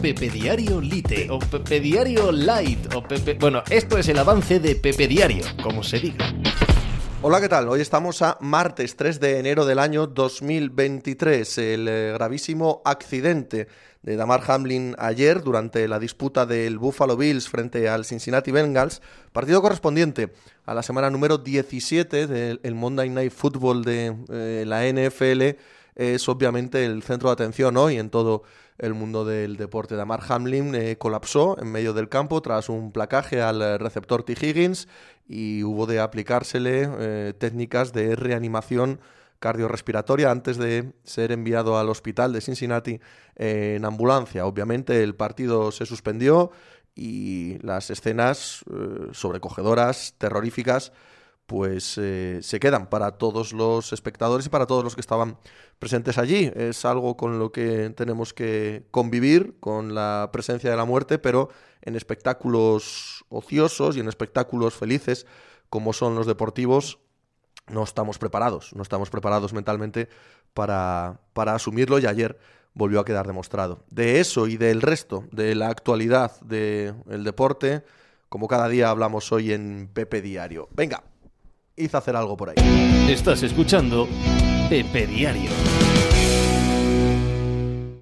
Pepe Diario Lite o Pepe Diario Light o Pepe... Bueno, esto es el avance de Pepe Diario, como se diga. Hola, ¿qué tal? Hoy estamos a martes 3 de enero del año 2023. El eh, gravísimo accidente de Damar Hamlin ayer durante la disputa del Buffalo Bills frente al Cincinnati Bengals, partido correspondiente a la semana número 17 del Monday Night Football de eh, la NFL, es obviamente el centro de atención hoy en todo el mundo del deporte. Damar Hamlin eh, colapsó en medio del campo tras un placaje al receptor T. Higgins y hubo de aplicársele eh, técnicas de reanimación cardiorrespiratoria antes de ser enviado al hospital de Cincinnati en ambulancia. Obviamente el partido se suspendió y las escenas eh, sobrecogedoras, terroríficas, pues eh, se quedan para todos los espectadores y para todos los que estaban presentes allí. Es algo con lo que tenemos que convivir, con la presencia de la muerte, pero en espectáculos ociosos y en espectáculos felices como son los deportivos, no estamos preparados, no estamos preparados mentalmente para, para asumirlo y ayer volvió a quedar demostrado. De eso y del resto, de la actualidad del deporte, como cada día hablamos hoy en Pepe Diario. Venga, hizo hacer algo por ahí. Estás escuchando Pepe Diario.